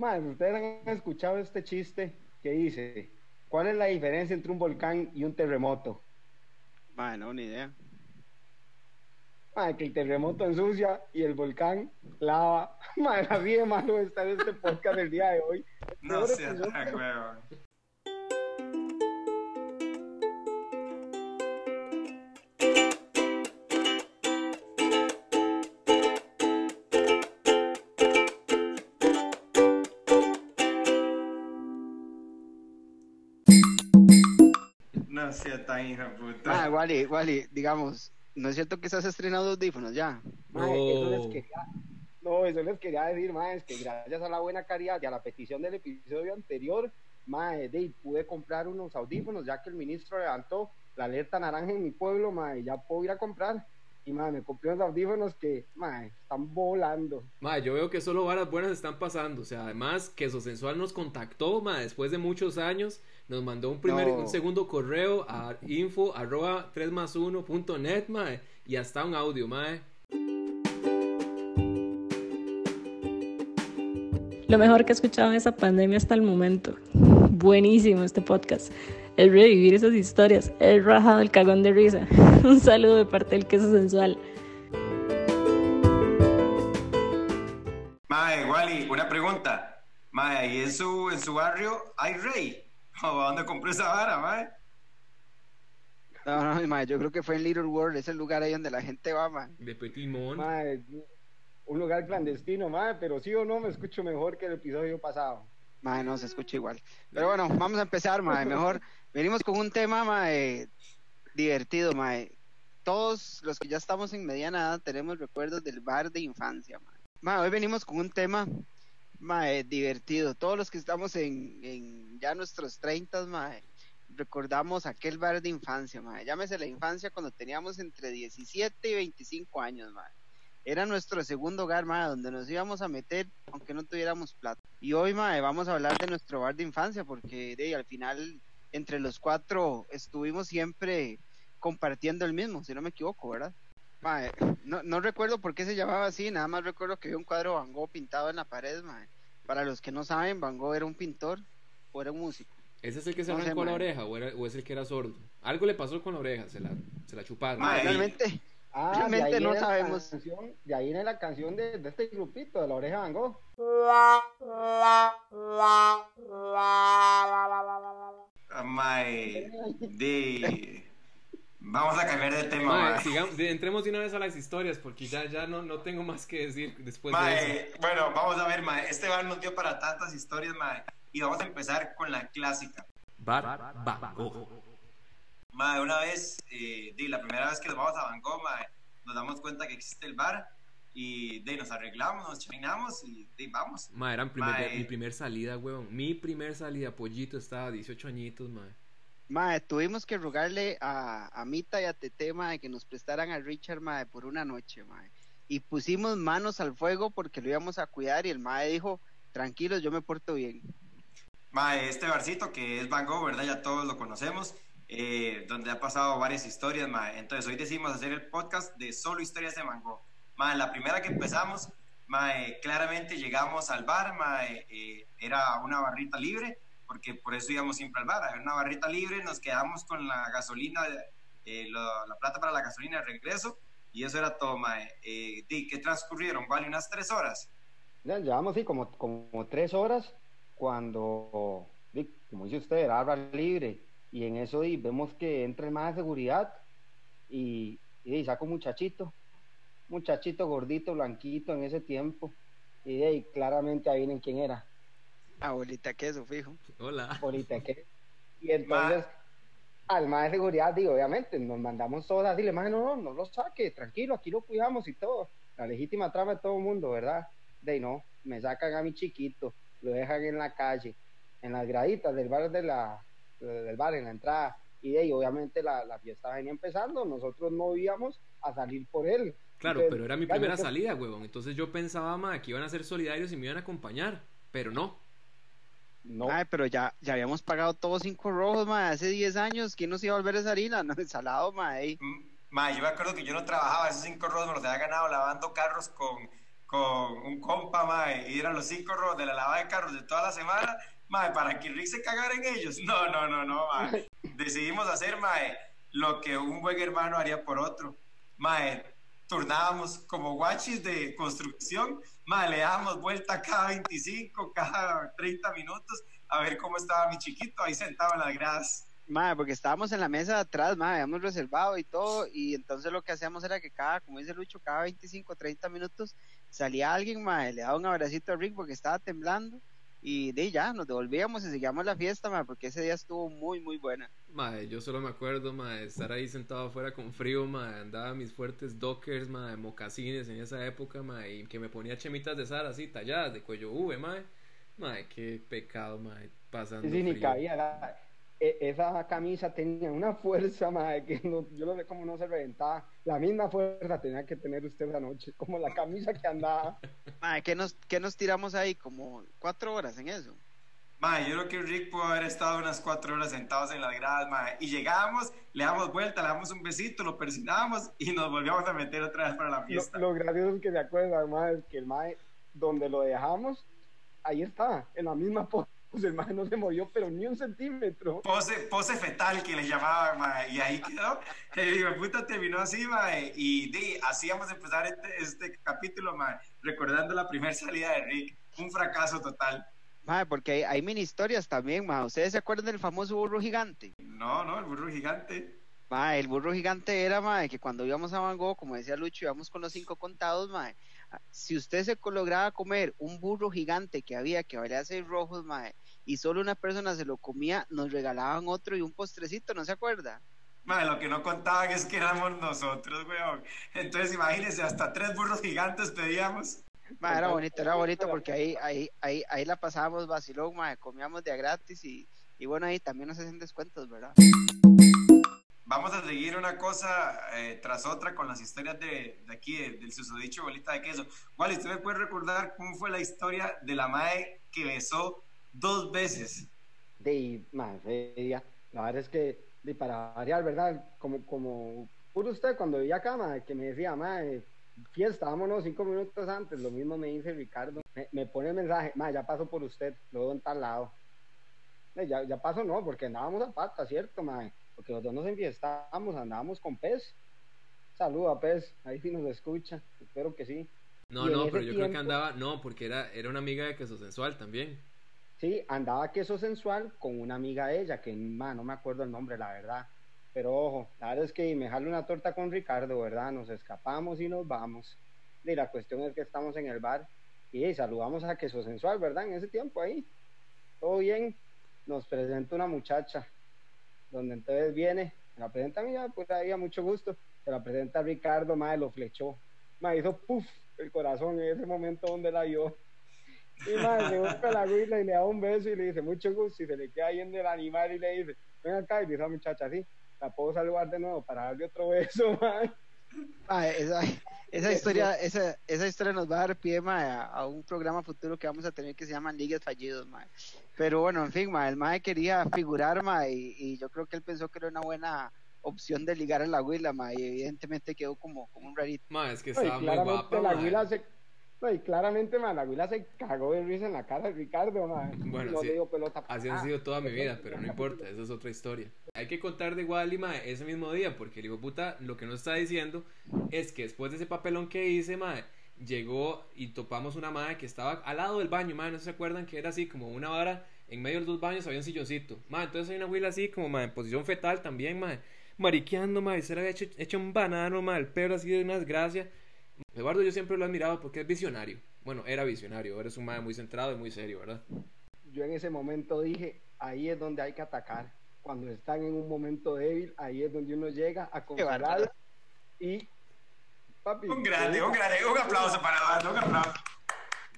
Mae, ustedes han escuchado este chiste que dice, ¿cuál es la diferencia entre un volcán y un terremoto? Mae, no, ni idea. Mae, que el terremoto ensucia y el volcán lava. Mae, así de malo está en este podcast el día de hoy. No Peor sea episodio. tan huevón. Sea tan hijo de Ah, puta. Wally, Wally, digamos, ¿no es cierto que estás estrenando audífonos ya? Mae, eso les No. quería, no, eso les quería decir, mae, es que gracias a la buena caridad y a la petición del episodio anterior, mae, de, pude comprar unos audífonos, ya que el ministro levantó la alerta naranja en mi pueblo, mae, ya puedo ir a comprar. Y mae, me compré unos audífonos que, mae, están volando. Ma, yo veo que solo varas buenas están pasando. O sea, además, Queso Sensual nos contactó, ma, después de muchos años. Nos mandó un primer, No. un segundo correo a info arroba 3 más 1 punto net, ma, y hasta un audio, ma. Lo mejor que he escuchado en esa pandemia hasta el momento. Buenísimo este podcast. Es revivir esas historias. Es rajado el cagón de risa. Un saludo de parte del queso sensual. Mae, Wally, una pregunta. Mae, ahí en su, en su barrio hay rey. ¿O dónde compró esa vara, mae? No, no, mae, yo creo que fue en Little World, es el lugar ahí donde la gente va, mae. De Petit Mon. Mae, un lugar clandestino, mae, pero sí o no me escucho mejor que el episodio pasado. Mae, no se escucha igual. Pero bueno, vamos a empezar, mae. Mejor venimos con un tema, mae, divertido, mae. Todos los que ya estamos en mediana edad tenemos recuerdos del bar de infancia, mae. Mae, hoy venimos con un tema, mae, divertido. Todos los que estamos en, en ya nuestros 30, mae, recordamos aquel bar de infancia, mae. Llámese la infancia cuando teníamos entre 17 y 25 años, mae. Era nuestro segundo hogar, mae, donde nos íbamos a meter aunque no tuviéramos plata. Y hoy, mae, vamos a hablar de nuestro bar de infancia, porque de, ahí, al final, entre los cuatro, estuvimos siempre compartiendo el mismo, si no me equivoco, ¿verdad? Mae, no, no recuerdo por qué se llamaba así, nada más recuerdo que había un cuadro Van Gogh pintado en la pared, mae. Para los que no saben, Van Gogh era un pintor o era un músico. ¿Ese es el que se no sé, arrancó la ma. oreja o, era- o es el que era sordo? Algo le pasó con la oreja, se la, se la chuparon. Ma. Realmente, Ah, Realmente no sabemos. canción- de ahí viene la canción de, de este grupito, de la oreja Van Gogh. Ah, de... Vamos a cambiar de tema, mae. sigamos- entremos de una vez a las historias porque ya, ya no, no tengo más que decir después de eso. Bueno, vamos a ver, mae. Este bar nos dio para tantas historias, mae. Y vamos a empezar con la clásica. Bar Van Gogh. Mae, una vez, eh, la primera vez que nos vamos a Bangkok, mae, nos damos cuenta que existe el bar y de, nos arreglamos, nos chaminamos y de, vamos. Ma, era mi primer, Mae. mi primer salida, weón. Mi primer salida, pollito, estaba 18 añitos, ma. mae, tuvimos que rogarle a, a Mita y a Tete, mae, que nos prestaran a Richard, mae, por una noche, mae. Y pusimos manos al fuego porque lo íbamos a cuidar y el mae dijo, tranquilos, yo me porto bien. Mae, este barcito que es Van Gogh, ¿verdad? Ya todos lo conocemos, eh, donde ha pasado varias historias, mae. Entonces hoy decidimos hacer el podcast de solo historias de Van Gogh. Mae, la primera que empezamos, mae, claramente llegamos al bar, mae, eh, era una barrita libre, porque por eso íbamos siempre al bar, había una barrita libre, nos quedamos con la gasolina, eh, lo- la plata para la gasolina de regreso, y eso era todo, mae. Eh, di, ¿Qué transcurrieron? Vale, unas tres horas. Ya, llevamos sí, como, como tres horas cuando, di, como dice usted, era libre. Y en eso di, vemos que entra el más de seguridad y, y saca un muchachito, muchachito gordito, blanquito en ese tiempo. Y de ahí claramente ahí quién era, Abuelita queso, fijo. Hola. ahorita que. Y entonces, al más de seguridad, digo, obviamente, nos mandamos todos así, le más no, no, no lo saque, tranquilo, aquí lo cuidamos y todo. La legítima trama de todo el mundo, ¿verdad? De ahí no, me sacan a mi chiquito, lo dejan en la calle, en las graditas del bar de la, del bar, en la entrada. Y de ahí, obviamente, la, la fiesta venía empezando, nosotros no íbamos a salir por él. Claro, Entonces, pero era mi claro, primera que- salida, huevón. Entonces yo pensaba, ma, que iban a ser solidarios y me iban a acompañar. Pero no. No, Ay, pero ya, ya habíamos pagado todos cinco rojos, mae, hace 10 años. ¿Quién nos iba a volver esa harina? No, salado, mae. Mm, Ma, yo me acuerdo que yo no trabajaba, esos cinco rojos me los había ganado lavando carros con, con un compa, mae, ir a los cinco rojos de la lavada de carros de toda la semana, mae, para que Rick se cagara en ellos. No, no, no, no, mae. Decidimos hacer, mae, lo que un buen hermano haría por otro. Mae, turnábamos como guachis de construcción, mae, le dábamos vuelta cada 25, cada 30 minutos a ver cómo estaba mi chiquito ahí sentado en las gradas. Madre, porque estábamos en la mesa de atrás, madre, habíamos reservado y todo, y entonces lo que hacíamos era que cada, como dice Lucho, cada 25, 30 minutos salía alguien, madre, le daba un abracito a Rick porque estaba temblando, y de ya, nos devolvíamos y seguíamos la fiesta, madre, porque ese día estuvo muy, muy buena. Madre, yo solo me acuerdo, madre, estar ahí sentado afuera con frío, madre, andaba mis fuertes dockers, madre, mocasines en esa época, madre, y que me ponía chemitas de Sara así, talladas, de cuello V, madre, madre, qué pecado, madre, pasando Sí, ni frío. cabía. la- esa camisa tenía una fuerza, madre, que no- yo no sé cómo no se reventaba. La misma fuerza tenía que tener usted esa noche, como la camisa que andaba. Madre, ¿qué nos, qué nos tiramos ahí? Como cuatro horas en eso. Mae, yo creo que Rick pudo haber estado unas cuatro horas sentados en las gradas, mae, y llegábamos, le damos vuelta, le damos un besito, lo persinábamos y nos volvíamos a meter otra vez para la Lo, fiesta. lo gracioso es que se acuerdan, madre, es que el mae, donde lo dejamos, ahí está, en la misma pose. El mae no se movió, pero ni un centímetro. Pose, pose fetal que le llamaban, mae, y ahí quedó. El puta terminó así, y di, así vamos a empezar este, este capítulo, mae, recordando la primera salida de Rick. Un fracaso total. Madre, porque hay, hay mini historias también, madre. ¿Ustedes se acuerdan del famoso burro gigante? No, no, el burro gigante. Mae, el burro gigante era, que cuando íbamos a Van Gogh, como decía Lucho, íbamos con los cinco contados, mae. Si usted se lograba comer un burro gigante que había, que valía seis rojos, mae, y solo una persona se lo comía, nos regalaban otro y un postrecito, ¿no se acuerda? Mae, lo que no contaban es que éramos nosotros, weón. Entonces, imagínense, hasta tres burros gigantes pedíamos. Mae, era bonito, era bonito porque ahí, ahí, ahí, ahí la pasábamos vacilón, mae, comíamos de a gratis y, y bueno, ahí también nos hacen descuentos, ¿verdad? Vamos a seguir una cosa eh, tras otra con las historias de, de aquí, de- del susodicho bolita de queso. Wally, ¿usted me puede recordar cómo fue la historia de la mae que besó dos veces? De ella, la verdad es que, de, para variar, ¿verdad? Como, como puro usted cuando vivía acá, madre, que me decía, madre, fiesta, vámonos cinco minutos antes, lo mismo me dice Ricardo, me, pone el mensaje, madre, ya paso por usted, lo veo en tal lado. Eh, Ya, ya pasó, no, porque andábamos a pata, ¿cierto, madre? Porque los dos nos enfiestábamos, andábamos con Pez. Saluda, Pez, ahí sí nos escucha, espero que sí. No, Y no, pero yo creo que andaba, no, porque era, era una amiga de queso sensual también. Sí, andaba queso sensual con una amiga de ella, que ma, no me acuerdo el nombre, la verdad. Pero ojo, la verdad es que me jalo una torta con Ricardo, ¿verdad? Nos escapamos y nos vamos. Y la cuestión es que estamos en el bar y eh, saludamos a queso sensual, ¿verdad? En ese tiempo ahí. Todo bien. Nos presenta una muchacha, donde entonces viene, me la presenta a mí, ya, pues ahí a mucho gusto. Se la presenta a Ricardo, madre, lo flechó. Me hizo puff el corazón en ese momento donde la vio. Y madre, se busca la güila y le da un beso y le dice mucho gusto y se le queda viendo el animal y le dice, ven acá y dice a muchacha así, la puedo saludar de nuevo para darle otro beso, madre. Mae, esa, esa historia, esa, esa historia nos va a dar pie mae, a, a un programa futuro que vamos a tener que se llama Ligas Fallidos, mae. Pero bueno, en fin, mae, el mae quería figurar, mae, y, y yo creo que él pensó que era una buena opción de ligar a la huila, mae, y evidentemente quedó como, como un rarito. Ma, es que y estaba muy claramente guapa, la ma. güila se... No, y claramente, man, la güila se cagó de risa en la cara de Ricardo, man. Bueno, no sí. le dio pelota. Así han Ah, sido toda mi vida, pero no importa, esa es otra historia. Hay que contar de mae, ese mismo día, porque el hijo puta lo que nos está diciendo es que después de ese papelón que hice, mae, llegó y topamos una madre que estaba al lado del baño, mae, no se acuerdan que era así como una vara, en medio de los dos baños había un silloncito. Mae, entonces hay una huila así como, mae, en posición fetal también, mae, mariqueando, mae, se le había hecho, hecho un banano, mae, el pelo así de una desgracia. Eduardo yo siempre lo he admirado porque es visionario. Bueno, era visionario, ahora es un mae muy centrado y muy serio, ¿verdad? Yo en ese momento dije, ahí es donde hay que atacar. Cuando están en un momento débil, ahí es donde uno llega a consolar y... Papi, Un grande, un grande, un aplauso para Eduardo, un aplauso.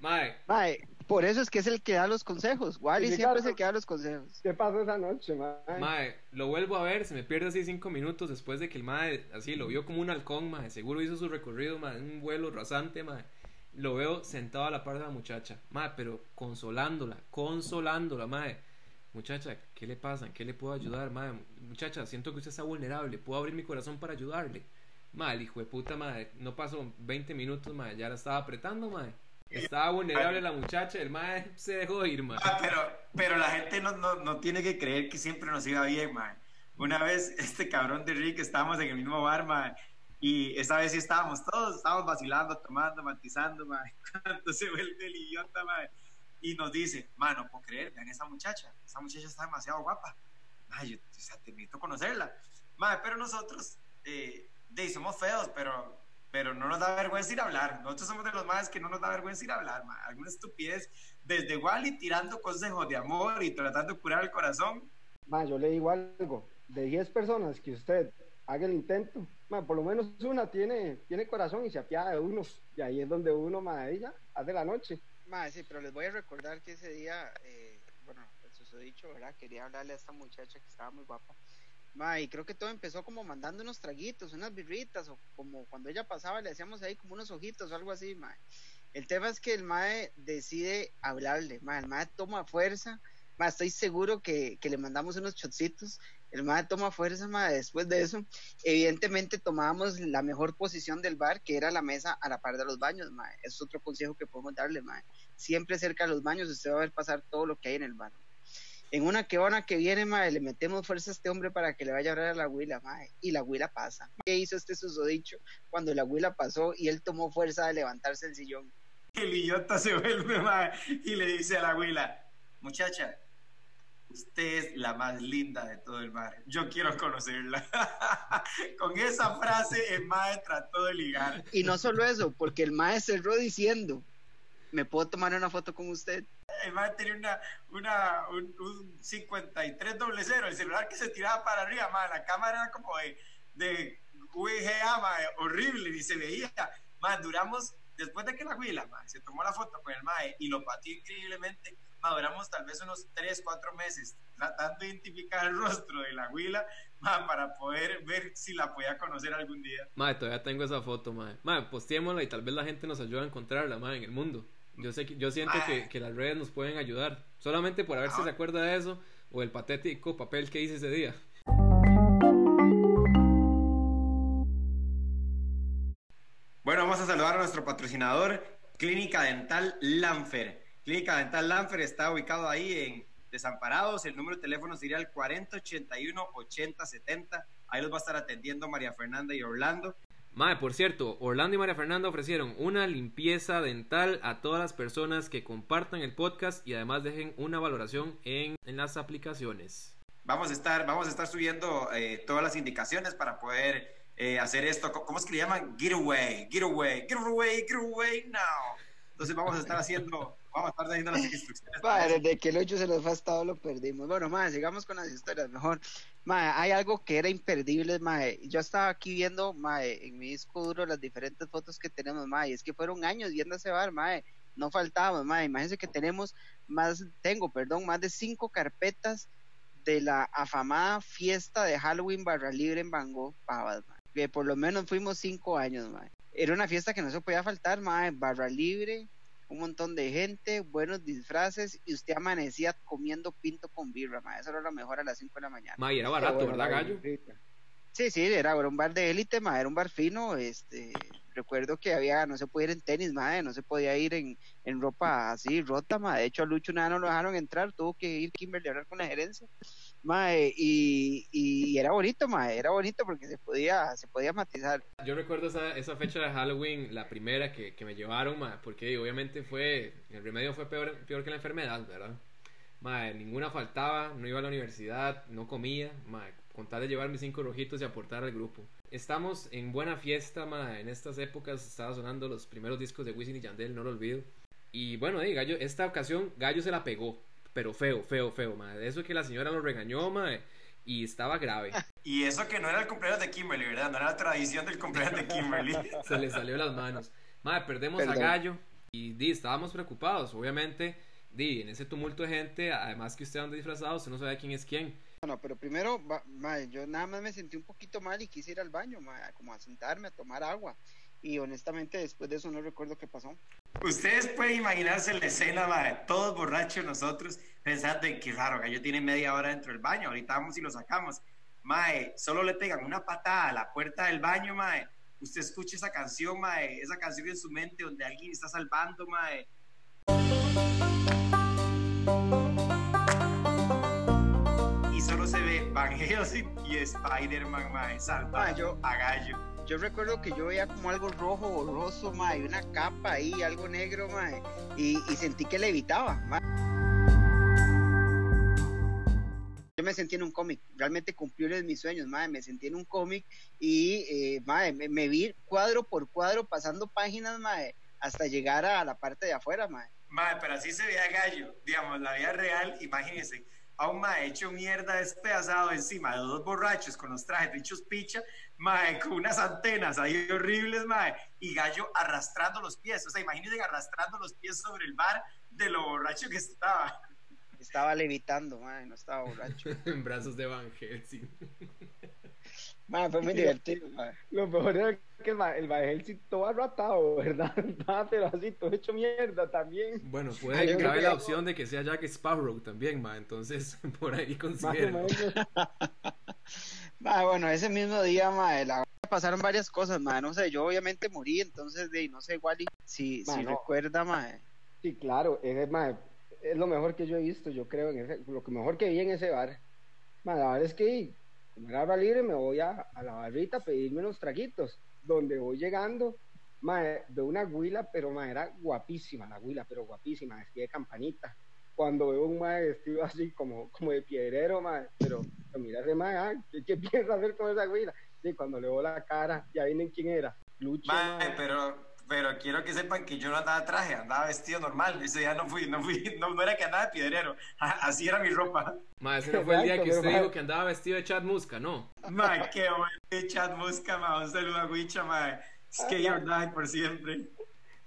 Mae, Mae, por eso es que es el que da los consejos, Wally Sí, siempre es claro. el que da los consejos. ¿Qué pasó esa noche, man? Mae, lo vuelvo a ver, se me pierde así cinco minutos después de que el mae, así, lo vio como un halcón, mae, seguro hizo su recorrido, mae, un vuelo rasante, mae. Lo veo sentado a la par de la muchacha, mae, pero consolándola, consolándola, mae. Muchacha, ¿qué le pasa? ¿En ¿Qué le puedo ayudar, mae? Muchacha, siento que usted está vulnerable, puedo abrir mi corazón para ayudarle. Mae, el hijo de puta, mae, no pasó 20 minutos, mae, ya la estaba apretando, mae. Estaba vulnerable la muchacha, el mae se dejó ir, mae. Ah, pero, pero la gente no, no, no tiene que creer que siempre nos iba bien, mae. Una vez, este cabrón de Rick, estábamos en el mismo bar, mae, y esa vez sí estábamos todos, estábamos vacilando, tomando, matizando, mae, cuando se vuelve el idiota, mae, y nos dice, mae, no puedo creer, vean esa muchacha, esa muchacha está demasiado guapa, mae, yo, o sea, te a conocerla, mae, pero nosotros, eh, de, somos feos, pero pero no nos da vergüenza ir a hablar. Nosotros somos de los más que no nos da vergüenza ir a hablar, ma. alguna estupidez, desde Wally tirando consejos de amor y tratando de curar el corazón. Ma, yo le digo algo, de 10 personas que usted haga el intento, ma, por lo menos una tiene, tiene corazón y se apiada de uno, y ahí es donde uno, ma, ella hace la noche. Ma, sí, pero les voy a recordar que ese día, eh, bueno, eso he dicho, ¿verdad? Quería hablarle a esta muchacha que estaba muy guapa y creo que todo empezó como mandando unos traguitos, unas birritas, o como cuando ella pasaba le hacíamos ahí como unos ojitos o algo así, mae. El tema es que el mae decide hablarle, mae. El mae toma fuerza, mae, estoy seguro que, que le mandamos unos chocitos. El mae toma fuerza, mae. Después de eso, evidentemente tomábamos la mejor posición del bar, que era la mesa a la par de los baños, mae. Es otro consejo que podemos darle, mae. Siempre cerca de los baños usted va a ver pasar todo lo que hay en el bar en una que van que viene, mae, le metemos fuerza a este hombre para que le vaya a hablar a la huila, mae, y la huila pasa. ¿Qué hizo este susodicho cuando la huila pasó y él tomó fuerza de levantarse el sillón? El idiota se vuelve, mae, y le dice a la huila, muchacha, usted es la más linda de todo el bar. Yo quiero conocerla. Con esa frase, el mae trató de ligar. Y no solo eso, porque el mae cerró diciendo, ¿me puedo tomar una foto con usted? El man tenía una, una, un, un 53 doble cero, el celular que se tiraba para arriba, man, la cámara era como de, de VGA, man, horrible, ni se veía. Man, duramos, después de que la huila, man, se tomó la foto con el mae y lo pateó increíblemente, man, duramos tal vez unos 3, 4 meses tratando de identificar el rostro de la huila, man, para poder ver si la podía conocer algún día. Man, todavía tengo esa foto, man. Man, postémosla y tal vez la gente nos ayude a encontrarla, man, en el mundo. Yo sé que, yo siento que, que, las redes nos pueden ayudar. Solamente por a ver si se acuerda de eso o el patético papel que hice ese día. Bueno, vamos a saludar a nuestro patrocinador, Clínica Dental Lanfer. Clínica Dental Lanfer está ubicado ahí en Desamparados. El número de teléfono sería el 4081-8070. Ahí los va a estar atendiendo María Fernanda y Orlando. Mae, por cierto, Orlando y María Fernanda ofrecieron una limpieza dental a todas las personas que compartan el podcast y además dejen una valoración en, las aplicaciones. Vamos a estar, vamos a estar subiendo eh, todas las indicaciones para poder eh, hacer esto. ¿Cómo es que le llaman? Giveaway, giveaway, giveaway, giveaway now. Entonces vamos a estar haciendo, vamos a estar haciendo las instrucciones. Desde que el 8 se nos fue estado lo perdimos. Bueno, más, sigamos con las historias mejor. Mae, hay algo que era imperdible, mae. Yo estaba aquí viendo, mae, en mi disco duro las diferentes fotos que tenemos, mae. Es que fueron años viendo ese bar, mae. No faltaba, mae. Imagínense que tenemos más, tengo, perdón, más de cinco carpetas de la afamada fiesta de Halloween Barra Libre en Bangor, Pavas, mae. Que por lo menos fuimos cinco años, mae. Era una fiesta que no se podía faltar, mae. Barra Libre, un montón de gente, buenos disfraces y usted amanecía comiendo pinto con birra, ma. Eso era lo mejor a las 5 de la mañana. Ma, y era barato, ¿verdad, Gallo? Sí, sí, era, un bar de élite, ma, era un bar fino, este, recuerdo que había, no se podía ir en tenis, ma, no se podía ir en, en ropa así rota, ma, de hecho a Lucho nada no lo dejaron entrar, tuvo que ir Kimberly a hablar con la gerencia, Mae, y, y, era bonito, mae, era bonito porque se podía, se podía matizar. Yo recuerdo esa, esa fecha de Halloween, la primera que, que me llevaron, mae, porque obviamente fue, el remedio fue peor, peor que la enfermedad, ¿verdad? Mae, ninguna faltaba, no iba a la universidad, no comía, mae, con tal de llevar mis cinco rojitos y aportar al grupo. Estamos en buena fiesta, mae, en estas épocas estaba sonando los primeros discos de Wisin y Yandel, no lo olvido. Y bueno, Gallo, esta ocasión Gallo se la pegó pero feo, feo, feo, madre. Eso que la señora lo regañó, madre, y estaba grave. Y eso que no era el cumpleaños de Kimberly, ¿verdad? No era la tradición del cumpleaños de Kimberly. Se le salió las manos. Madre, perdemos a Gallo y di, estábamos preocupados, obviamente. Di, en ese tumulto de gente, además que usted anda disfrazado, usted no sabe quién es quién. Bueno, pero primero, madre, yo nada más me sentí un poquito mal y quise ir al baño, madre, como a sentarme, a tomar agua. Y honestamente, después de eso no recuerdo qué pasó. Ustedes pueden imaginarse la escena, de todos borrachos nosotros, pensando en que raro, Gallo tiene media hora dentro del baño, ahorita vamos y lo sacamos. Mae, solo le pegan una patada a la puerta del baño, mae, usted escuche esa canción, mae, esa canción en su mente donde alguien está salvando, mae. Y solo se ve Van Helsing y Spider-Man, mae, salvando Mae, yo- a Gallo. Yo recuerdo que yo veía como algo rojo, borroso, mae, una capa ahí, algo negro, mae, y, y sentí que levitaba, mae. Yo me sentí en un cómic, realmente cumplí uno de mis sueños, mae, me sentí en un cómic y, eh, mae, me, me vi cuadro por cuadro pasando páginas, mae, hasta llegar a la parte de afuera, mae. Mae, pero así se veía Gallo, digamos, la vida real, imagínense, a un mae hecho mierda despedazado encima de dos borrachos con los trajes de hechos picha, mae, con unas antenas ahí horribles, mae, y Gallo arrastrando los pies, o sea, imagínense arrastrando los pies sobre el bar de lo borracho que estaba. Estaba levitando, mae, no estaba borracho. en brazos de Van Helsing. Mae, fue muy divertido, mae. Lo mejor era que el, el Bajel sí todo arratado, ¿verdad? Pero así, todo hecho mierda también. Bueno, puede Ay, que cabe la opción de que sea Jack Sparrow también, ma. Entonces, por ahí considero. bueno, ese mismo día, mae, la pasaron varias cosas, mae, no sé, yo obviamente morí, entonces, de, no sé, Wally, si, Mae, si no. recuerda, mae. Sí, claro, ese, ma, es lo mejor que yo he visto, yo creo, en ese, lo que mejor que vi en ese bar. Ma, la verdad es que, hora libre, me voy a, a la barrita a pedirme unos traguitos. Donde voy llegando, ma, veo una huila, pero ma, era guapísima la huila, pero guapísima, vestida de campanita. Cuando veo un ma vestido así como, como de piedrero, ma, pero, pero mira ese ma, ah, ¿qué, qué piensa hacer con esa huila? Y cuando le veo la cara, ya vienen quién era. Lucho, ma. Mae, pero, pero quiero que sepan que yo no andaba traje, andaba vestido normal, ese día no fui, no fui, no, no era que andaba de piedrero, así era mi ropa. Ma, ese no fue el día que usted ma- dijo que andaba vestido de Chad Musca, ¿no? Mae, qué bueno, chat busca, mae, un saludo a Wicha, mae, Skate or die por siempre.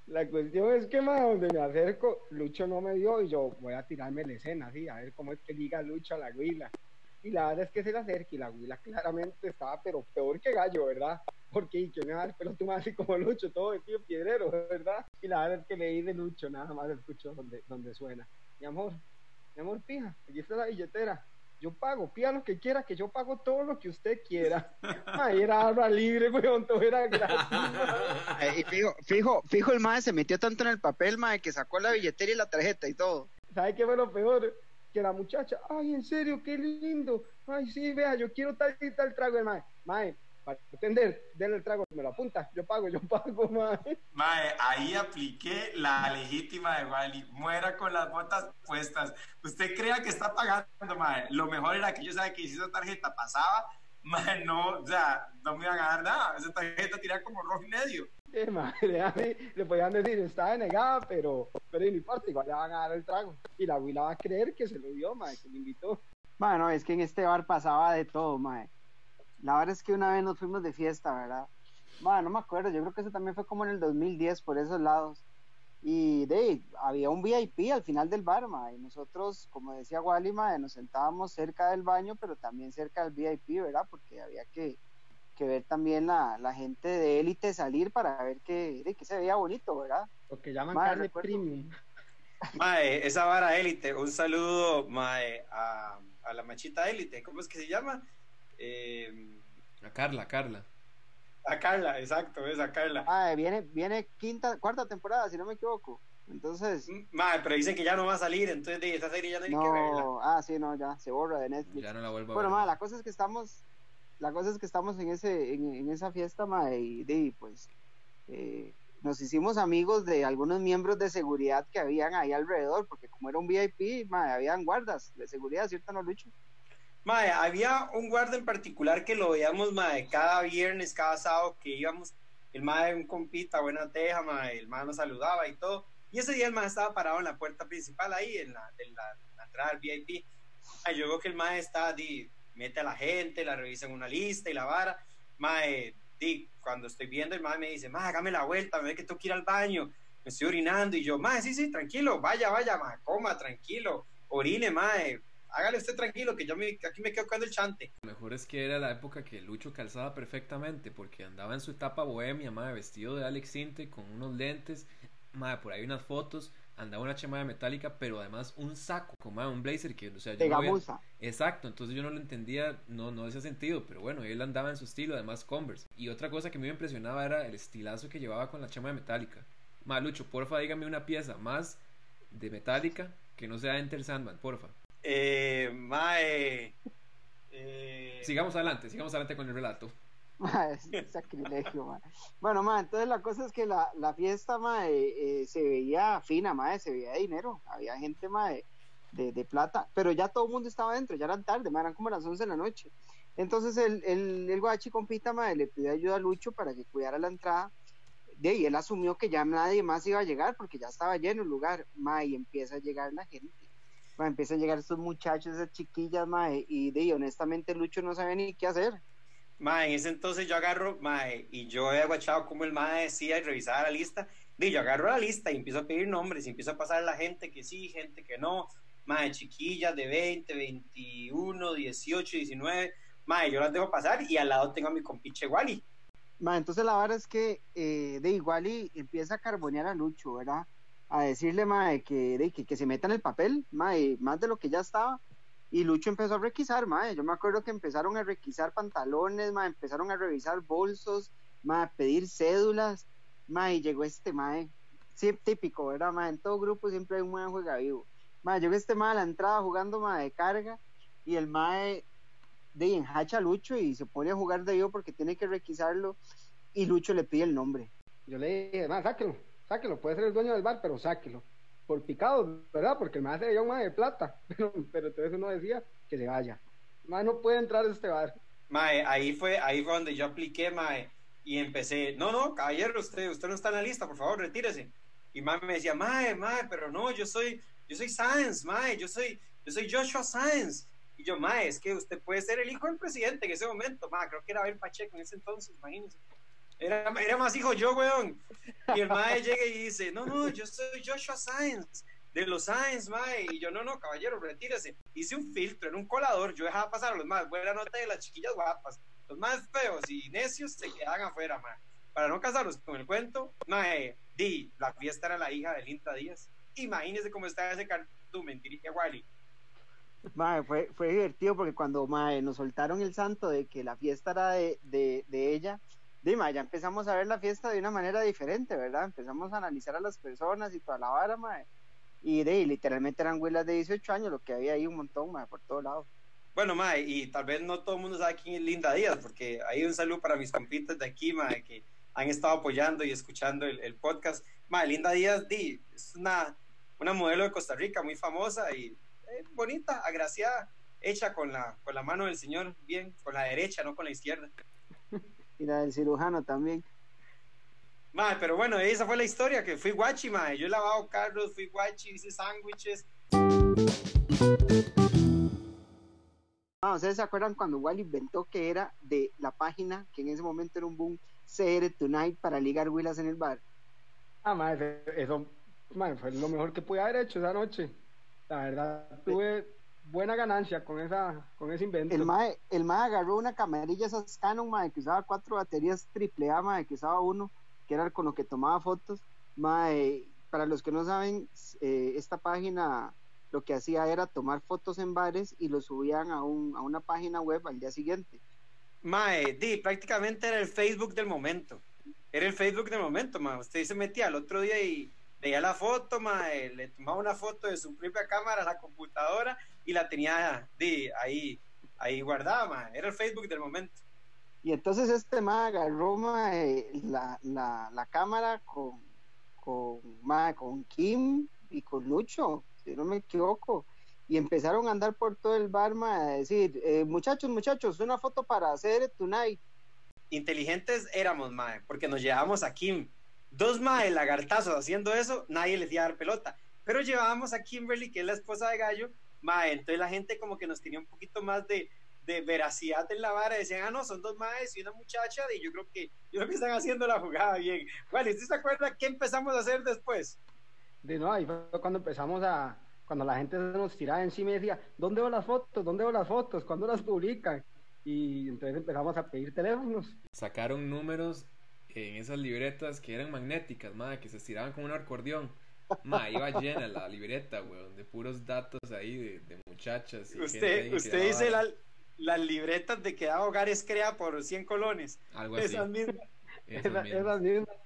La cuestión es que más donde me acerco, Lucho no me dio y yo voy a tirarme la escena así, a ver cómo es que liga Lucho a la huila. Y la verdad es que se le acerca y la huila claramente estaba, pero peor que gallo, ¿verdad? Porque ¿y quién me va a dar pelo tú más así como Lucho, todo vestido piedrero, ¿verdad? Y la verdad es que leí de Lucho, nada más escucho donde, donde suena. Mi amor, mi amor, pija, aquí está la billetera. Yo pago, pida lo que quiera, que yo pago todo lo que usted quiera. Ahí era arma libre, weón, todo era gratis. Eh, y fijo, fijo, fijo, el mae se metió tanto en el papel, mae, que sacó la billetera y la tarjeta y todo. ¿Sabe qué fue lo peor? Que la muchacha, ay, en serio, qué lindo. Ay, sí, vea, yo quiero tal y tal trago, mae. Mae, para entender, denle el trago, me lo apunta, yo pago, yo pago, mae. Mae, ahí apliqué la legítima de Wally. Muera con las botas puestas. Usted crea que está pagando, mae. Lo mejor era que yo sabía que si esa tarjeta pasaba, mae, no, o sea, no me iban a dar nada. Esa tarjeta tiraba como rojo y medio. Eh, madre, a mí le podían decir, está denegada, pero, pero no importa, igual le van a dar el trago. Y la abuela va a creer que se lo dio, mae, que me invitó. Bueno, es que en este bar pasaba de todo, mae. La verdad es que una vez nos fuimos de fiesta, ¿verdad? Mae, no me acuerdo, yo creo que eso también fue como en el 2010 por esos lados. Y de ahí, había un VIP al final del bar, mae. Y nosotros, como decía Wally, mae, nos sentábamos cerca del baño, pero también cerca del VIP, ¿verdad? Porque había que, que ver también la, la gente de élite salir para ver que, de, que se veía bonito, ¿verdad? Lo que llaman Mae, carne recuerdo. premium. Mae, esa vara élite. Un saludo, mae, a, a la machita élite. ¿Cómo es que se llama? Eh, A Carla, Carla. a Carla, exacto, es a Carla. Ah, viene, viene quinta, cuarta temporada, si no me equivoco. Entonces, Mae, pero dicen que ya no va a salir, entonces de esa serie ya no hay que verla. ah, sí, no, ya, se borra de Netflix. Ya no la vuelvo a Bueno, ver. la cosa es que estamos, la cosa es que estamos en ese, en, en esa fiesta, ma, y, de, pues, eh, nos hicimos amigos de algunos miembros de seguridad que habían ahí alrededor, porque como era un VIP, ma, habían guardas de seguridad, ¿cierto, no, Lucho? Mae, había un guarda en particular que lo veíamos, mae, cada viernes, cada sábado que íbamos, el mae, un compita, buena teja, mae, el mae nos saludaba y todo. Y ese día el mae estaba parado en la puerta principal ahí, en la, en la, en entrada del VIP. Mae, yo veo que el mae está, di, mete a la gente, la revisa en una lista y la vara. Mae, di, cuando estoy viendo, el mae me dice, mae, hágame la vuelta, me ve que tengo que ir al baño, me estoy orinando. Y yo, mae, sí, sí, tranquilo, vaya, vaya, mae, coma, tranquilo, orine, mae, hágale usted tranquilo, que yo me, que aquí me quedo cuando el chante. Lo mejor es que era la época que Lucho calzaba perfectamente, porque andaba en su etapa bohemia, madre, vestido de Alex Sinte, con unos lentes, madre, por ahí unas fotos, andaba una chamada metálica, pero además un saco, como un blazer que, o sea, yo no. Exacto, entonces yo no lo entendía, no, no hacía sentido, pero bueno, él andaba en su estilo, además Converse. Y otra cosa que me impresionaba era el estilazo que llevaba con la chama de Metallica. Malucho, porfa, dígame una pieza más de Metallica que no sea Enter Sandman, porfa. Eh, mae. Eh, Sigamos adelante, sigamos adelante con el relato. Ma, es un sacrilegio, ma. Bueno, ma, entonces la cosa es que la, la fiesta, ma, eh, eh, se veía fina, ma, se veía dinero. Había gente, ma, de, de, de plata, pero ya todo el mundo estaba dentro, ya eran tarde, ma, eran como las 11 de la noche. Entonces el, el, el guachi compita, ma, le pidió ayuda a Lucho para que cuidara la entrada. De ahí él asumió que ya nadie más iba a llegar porque ya estaba lleno el lugar, ma, y empieza a llegar la gente. Ma, empieza a llegar estos muchachos, esas chiquillas, ma, y de honestamente Lucho no sabía ni qué hacer. Mae, en ese entonces yo agarro, mae, y yo he aguachado como el mae decía y revisaba la lista. Y yo agarro la lista y empiezo a pedir nombres y empiezo a pasar a la gente que sí, gente que no. Mae, chiquillas de 20, 21, 18, 19. Mae, yo las dejo pasar y al lado tengo a mi compiche Wally. Ma, entonces la verdad es que eh, de igual y empieza a carbonear a Lucho, ¿verdad? A decirle, ma, de que, que, que se meta en el papel, ma, y más de lo que ya estaba. Y Lucho empezó a requisar, ma. Yo me acuerdo que empezaron a requisar pantalones, ma, empezaron a revisar bolsos, ma, a pedir cédulas, ma, y llegó este, ma, sí, típico, ¿verdad, ma? En todo grupo siempre hay un buen juega vivo. Ma, llegó este ma a la entrada jugando, ma, de carga, y el ma de enhacha a Lucho y se pone a jugar de vivo porque tiene que requisarlo, y Lucho le pide el nombre. Yo le dije, "Ma, sáquelo, sáquelo, puede ser el dueño del bar, pero sáquelo. Por picado, ¿verdad? Porque el se veía un mae de plata. Pero, pero entonces uno decía que se vaya. Mae no puede entrar a este bar. Mae, ahí fue, ahí fue donde yo apliqué, mae, y empecé, no, no, caballero, usted, usted no está en la lista, por favor, retírese. Y mae me decía, mae, mae, pero no, yo soy, yo soy Sáenz, mae, yo soy, yo soy Joshua Sáenz. Y yo, mae, es que usted puede ser el hijo del presidente en ese momento, mae, creo que era Abel Pacheco en ese entonces, imagínense. Era, era más hijo yo, weón. Y el mae llega y dice, no, no, yo soy Joshua Sáenz, de los Sáenz, mae. Y yo, no, no, caballero, retírese. Hice un filtro, era un colador, yo dejaba pasar a los más buena nota de las chiquillas guapas. Los más feos y necios se quedaban afuera, mae. Para no casarlos con el cuento, mae, di, la fiesta era la hija de Linda Díaz. Imagínese cómo estaba ese cardumen, dirige Wally. Mae, fue, fue divertido porque cuando mae, nos soltaron el santo de que la fiesta era de, de ella, de, mae, ya empezamos a ver la fiesta de una manera diferente, ¿verdad? Empezamos a analizar a las personas y toda la vara. Y de literalmente eran huelas de 18 años, lo que había ahí un montón, mae, por todos lados. Bueno, mae, y tal vez no todo el mundo sabe quién es Linda Díaz, porque hay un saludo para mis compitas de aquí, mae, que han estado apoyando y escuchando el, el podcast. Mae, Linda Díaz, di, es una, una modelo de Costa Rica muy famosa y eh, bonita, agraciada, hecha con la, con la mano del Señor, bien, con la derecha, no con la izquierda. Y la del cirujano también. Mae, pero bueno, esa fue la historia, que fui guachi, mae. Yo he lavado carros, fui guachi, hice sándwiches. Ah, ¿Ustedes se acuerdan cuando Wally inventó que era de la página, que en ese momento era un boom, CR Tonight para ligar huilas en el bar? Ah, mae, ese- eso mae, fue lo mejor que pude haber hecho esa noche. La verdad, tuve buena ganancia con esa con ese invento. El mae, el mae agarró una camarilla esas Canon, mae, que usaba cuatro baterías triple A, mae, que usaba uno, que era con lo que tomaba fotos. Mae, para los que no saben, eh, esta página lo que hacía era tomar fotos en bares y lo subían a, un, a una página web al día siguiente. Mae, di, prácticamente era el Facebook del momento. Era el Facebook del momento, mae. Usted se metía al otro día y veía la foto, mae, le tomaba una foto de su propia cámara a la computadora y la tenía di, ahí, ahí guardada, mae. Era el Facebook del momento. Y entonces este mae agarró mae, la, la, la cámara con, con, mae, con Kim y con Lucho, si no me equivoco. Y empezaron a andar por todo el bar mae, a decir, eh, muchachos, muchachos, una foto para hacer Tonight. Inteligentes éramos, mae, porque nos llevábamos a Kim. Dos mae lagartazos haciendo eso, nadie les iba a dar pelota. Pero llevábamos a Kimberly, que es la esposa de Gallo, mae, entonces la gente como que nos tenía un poquito más de, de veracidad en la vara, decían, ah, no, son dos maes y una muchacha, y yo creo que, yo creo que están haciendo la jugada bien. Vale, ¿usted se acuerda qué empezamos a hacer después? De no, ahí fue cuando empezamos a, cuando la gente nos tiraba encima y decía, ¿dónde veo las fotos? ¿Dónde veo las fotos? ¿Cuándo las publican? Y entonces empezamos a pedir teléfonos. Sacaron números en esas libretas que eran magnéticas, madre, que se estiraban como un acordeón. Ma, iba llena la libreta, weón, de puros datos ahí de, de muchachas. y gente ahí Usted, usted dice la- las libretas de que da hogares crea por 100 colones. Algo así. Esas mismas. esas Esa- mismas. esas mismas.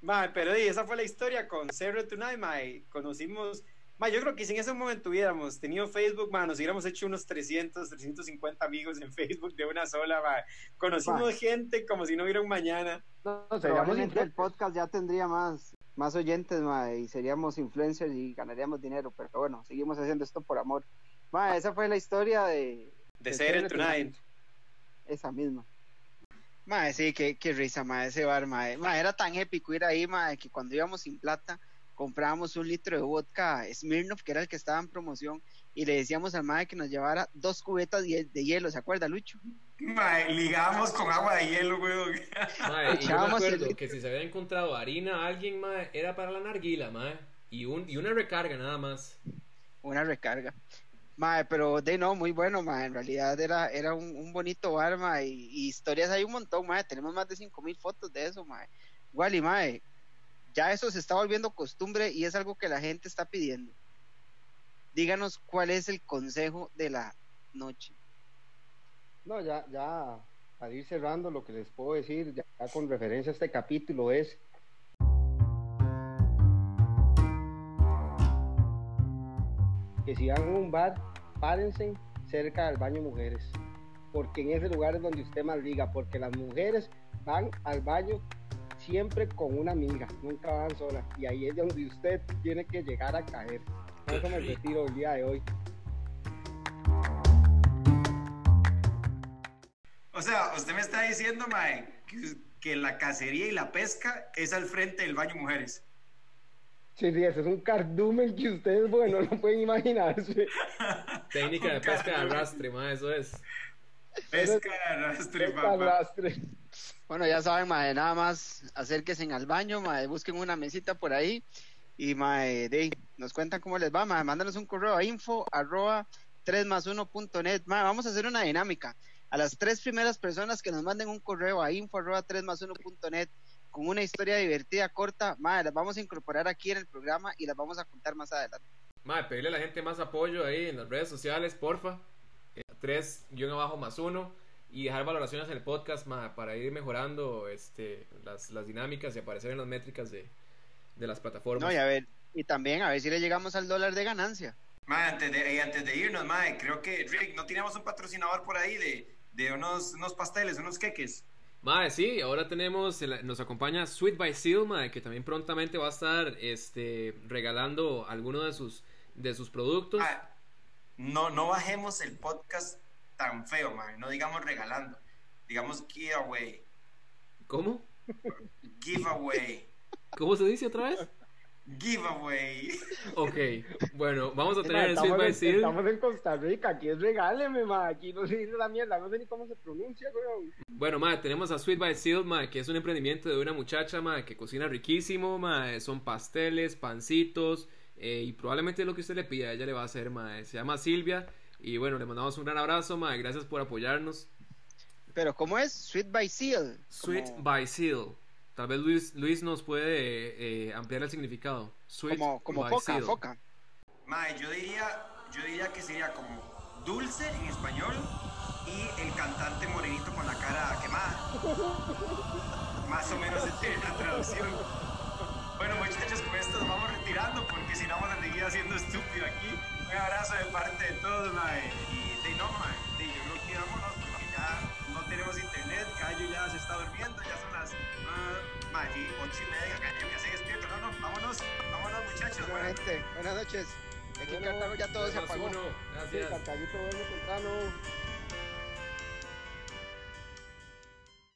Mae, pero di, esa fue la historia con Zero Tonight, mae. Conocimos, mae, yo creo que si en ese momento hubiéramos tenido Facebook, mae, nos hubiéramos hecho unos 300, 350 amigos en Facebook de una sola, mae. Conocimos gente como si no hubiera un mañana. No, no, seríamos el podcast ya tendría más, más oyentes, mae, y seríamos influencers y ganaríamos dinero, pero bueno, seguimos haciendo esto por amor. Mae, esa fue la historia de De De Zero Zero Tonight. esa misma. Mae, sí, qué, qué risa, mae, ese bar, mae. Mae, era tan épico ir ahí, mae, que cuando íbamos sin plata, comprábamos un litro de vodka Smirnoff, que era el que estaba en promoción, y le decíamos al mae que nos llevara dos cubetas de, de hielo, ¿se acuerda, Lucho? Mae, ligamos con agua de hielo, weón. Mae, y yo me acuerdo el- que si se había encontrado harina a alguien, mae, era para la narguila, mae. Y, un, y una recarga nada más. Una recarga. Mae, pero de no, muy bueno, mae. En realidad era, era un, un bonito bar. Y, y historias hay un montón, mae. Tenemos más de 5000 fotos de eso, mae. Wally, mae. Ya eso se está volviendo costumbre y es algo que la gente está pidiendo. Díganos cuál es el consejo de la noche. No, ya, ya, para ir cerrando, lo que les puedo decir, ya, con referencia a este capítulo, es que si van a un bar, párense cerca del baño mujeres, porque en ese lugar es donde usted más liga, porque las mujeres van al baño siempre con una amiga, nunca van solas, y ahí es donde usted tiene que llegar a caer. Con Eso me retiro el día de hoy. O sea, usted me está diciendo, mae, que, que la cacería y la pesca es al frente del baño mujeres. Sí, sí, ese es un cardumen que ustedes, bueno, no pueden imaginarse. Técnica de pesca de arrastre, mae, eso es. Pesca de arrastre, Este papá. arrastre. Bueno, ya saben, mae, nada más acérquense al baño, mae, busquen una mesita por ahí y mae, de, nos cuentan cómo les va, mae, mándanos un correo a info arroba 3 más 1.net, mae, vamos a hacer una dinámica. A las tres primeras personas que nos manden un correo a info arroba 3 más 1.net con una historia divertida, corta, mae, las vamos a incorporar aquí en el programa y las vamos a contar más adelante. Mae, pedirle a la gente más apoyo ahí en las redes sociales, porfa. Eh, tres guion abajo más uno. Y dejar valoraciones en el podcast, para ir mejorando este, las, las dinámicas y aparecer en las métricas de, de las plataformas. No, y a ver, y también a ver si le llegamos al dólar de ganancia. Mae, antes de, y antes de irnos, mae, creo que, Rick, ¿no teníamos un patrocinador por ahí de, de unos, unos pasteles, unos queques? Mae, sí, ahora tenemos, nos acompaña Sweet by Seal, que también prontamente va a estar este, regalando algunos de sus, de sus productos. Mae, no, no bajemos el podcast tan feo. No digamos regalando. Digamos giveaway. ¿Cómo? Giveaway. ¿Cómo se dice otra vez? Giveaway. Ok, bueno, vamos a Ma, tener el Sweet estamos, by en, Seal. estamos en Costa Rica, aquí es regáleme, ma. Aquí no se dice la mierda, no sé ni cómo se pronuncia. Bueno, mae, tenemos a Sweet by Seal, mae, que es un emprendimiento de una muchacha, mae, que cocina riquísimo, mae, son pasteles, pancitos, eh, y probablemente lo que usted le pida, ella le va a hacer, mae. Se llama Silvia, y bueno, le mandamos un gran abrazo, mae, gracias por apoyarnos. Pero ¿cómo es? Sweet by Seal. Sweet Como- by Seal. Tal vez Luis, Luis nos puede eh, ampliar el significado. Sweet como, como by foca, Seal. foca. Mae, yo diría, yo diría que sería como dulce en español y el cantante morenito con la cara quemada. Más o menos es la traducción. Bueno, muchachos, con esto nos vamos retirando porque si no vamos a seguir haciendo estúpido aquí. Un abrazo de parte de todos, mae. Y de no, mae. De, yo creo que vámonos porque ya no tenemos internet. Cayo ya se está durmiendo. Ya son las, uh, mae, sí, ocho y media. Cayo ya se despierta. No, no, vámonos. Vámonos, muchachos. Bueno, Buenas gente, buenas noches. Aquí en Bueno, Cartago ya todo se apagó. uno, Sí, Gracias. Cartaguito duerme temprano.